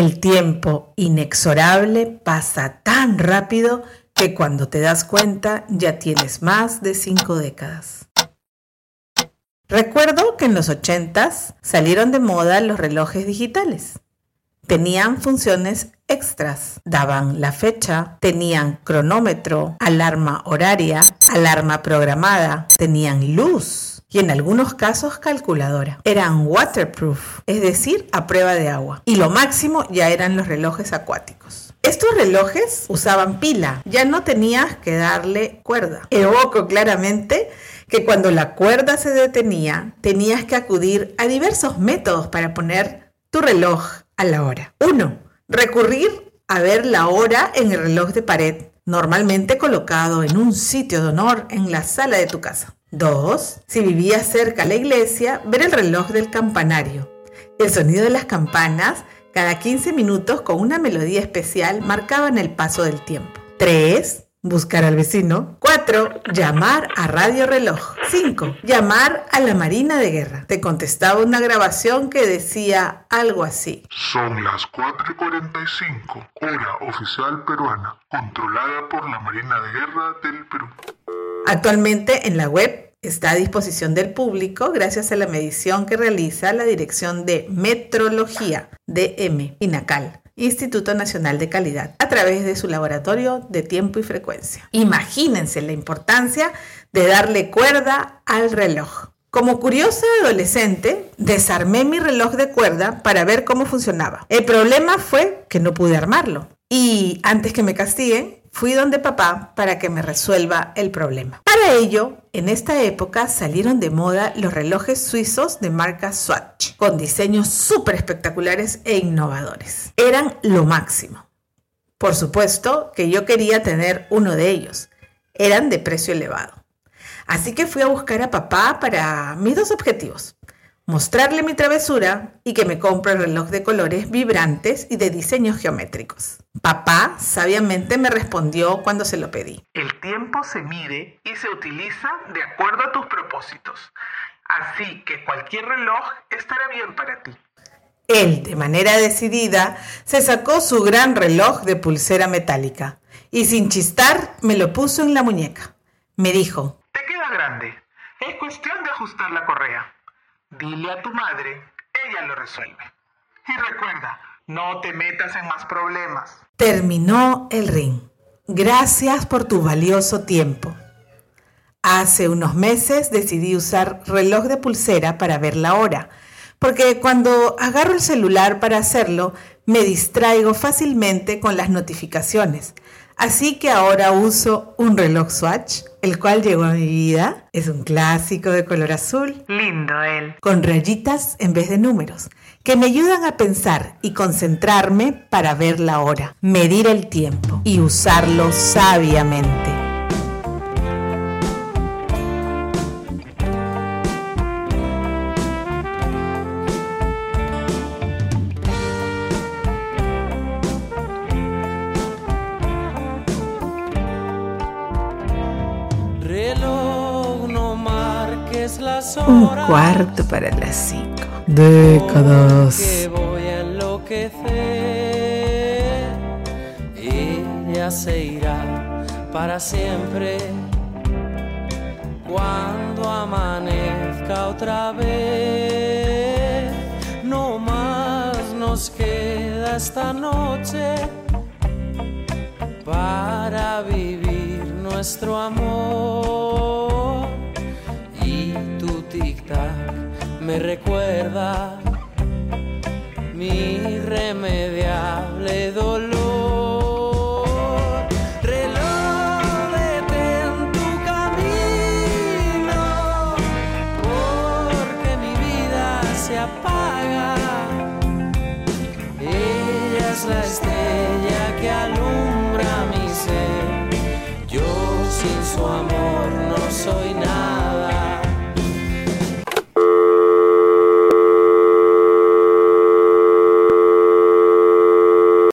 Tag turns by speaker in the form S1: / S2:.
S1: El tiempo inexorable pasa tan rápido que cuando te das cuenta ya tienes más de cinco décadas. Recuerdo que en los 80s salieron de moda los relojes digitales. Tenían funciones extras, daban la fecha, tenían cronómetro, alarma horaria, alarma programada, tenían luz y en algunos casos calculadora. Eran waterproof, es decir, a prueba de agua. Y lo máximo ya eran los relojes acuáticos. Estos relojes usaban pila, ya no tenías que darle cuerda. Evoco claramente que cuando la cuerda se detenía, tenías que acudir a diversos métodos para poner tu reloj a la hora. Uno, recurrir a ver la hora en el reloj de pared, normalmente colocado en un sitio de honor en la sala de tu casa. Dos, si vivías cerca a la iglesia, ver el reloj del campanario. El sonido de las campanas cada 15 minutos con una melodía especial marcaban el paso del tiempo. 3. Buscar al vecino. 4. Llamar a Radio Reloj. 5. Llamar a la Marina de Guerra. Te contestaba una grabación que decía algo así.
S2: Son las 4.45, hora oficial peruana, controlada por la Marina de Guerra del Perú.
S1: Actualmente en la web está a disposición del público gracias a la medición que realiza la Dirección de Metrología, DM, INACAL Instituto Nacional de Calidad, a través de su laboratorio de tiempo y frecuencia. Imagínense la importancia de darle cuerda al reloj. Como curiosa adolescente, desarmé mi reloj de cuerda para ver cómo funcionaba. El problema fue que no pude armarlo. Y antes que me castiguen, fui donde papá para que me resuelva el problema. Para ello, en esta época salieron de moda los relojes suizos de marca Swatch, con diseños súper espectaculares e innovadores. Eran lo máximo. Por supuesto que yo quería tener uno de ellos. Eran de precio elevado. Así que fui a buscar a papá para mis dos objetivos mostrarle mi travesura y que me compre el reloj de colores vibrantes y de diseños geométricos. Papá sabiamente me respondió cuando se lo pedí.
S3: El tiempo se mide y se utiliza de acuerdo a tus propósitos. Así que cualquier reloj estará bien para ti.
S1: Él, de manera decidida, se sacó su gran reloj de pulsera metálica y sin chistar me lo puso en la muñeca. Me dijo,
S3: Te queda grande. Es cuestión de ajustar la correa. Dile a tu madre, ella lo resuelve. Y recuerda, no te metas en más problemas.
S1: Terminó el ring. Gracias por tu valioso tiempo. Hace unos meses decidí usar reloj de pulsera para ver la hora, porque cuando agarro el celular para hacerlo, me distraigo fácilmente con las notificaciones. Así que ahora uso un reloj Swatch, el cual llegó a mi vida. Es un clásico de color azul.
S3: Lindo él.
S1: Con rayitas en vez de números, que me ayudan a pensar y concentrarme para ver la hora, medir el tiempo y usarlo sabiamente. Un cuarto para las cinco. Décadas.
S4: Que voy a enloquecer. Ella se irá para siempre. Cuando amanezca otra vez. No más nos queda esta noche para vivir nuestro amor me recuerda mi irremediable dolor. Reloj, detén tu camino, porque mi vida se apaga. Ella es la estrella que alumbra mi ser. Yo sin su amor no soy nada.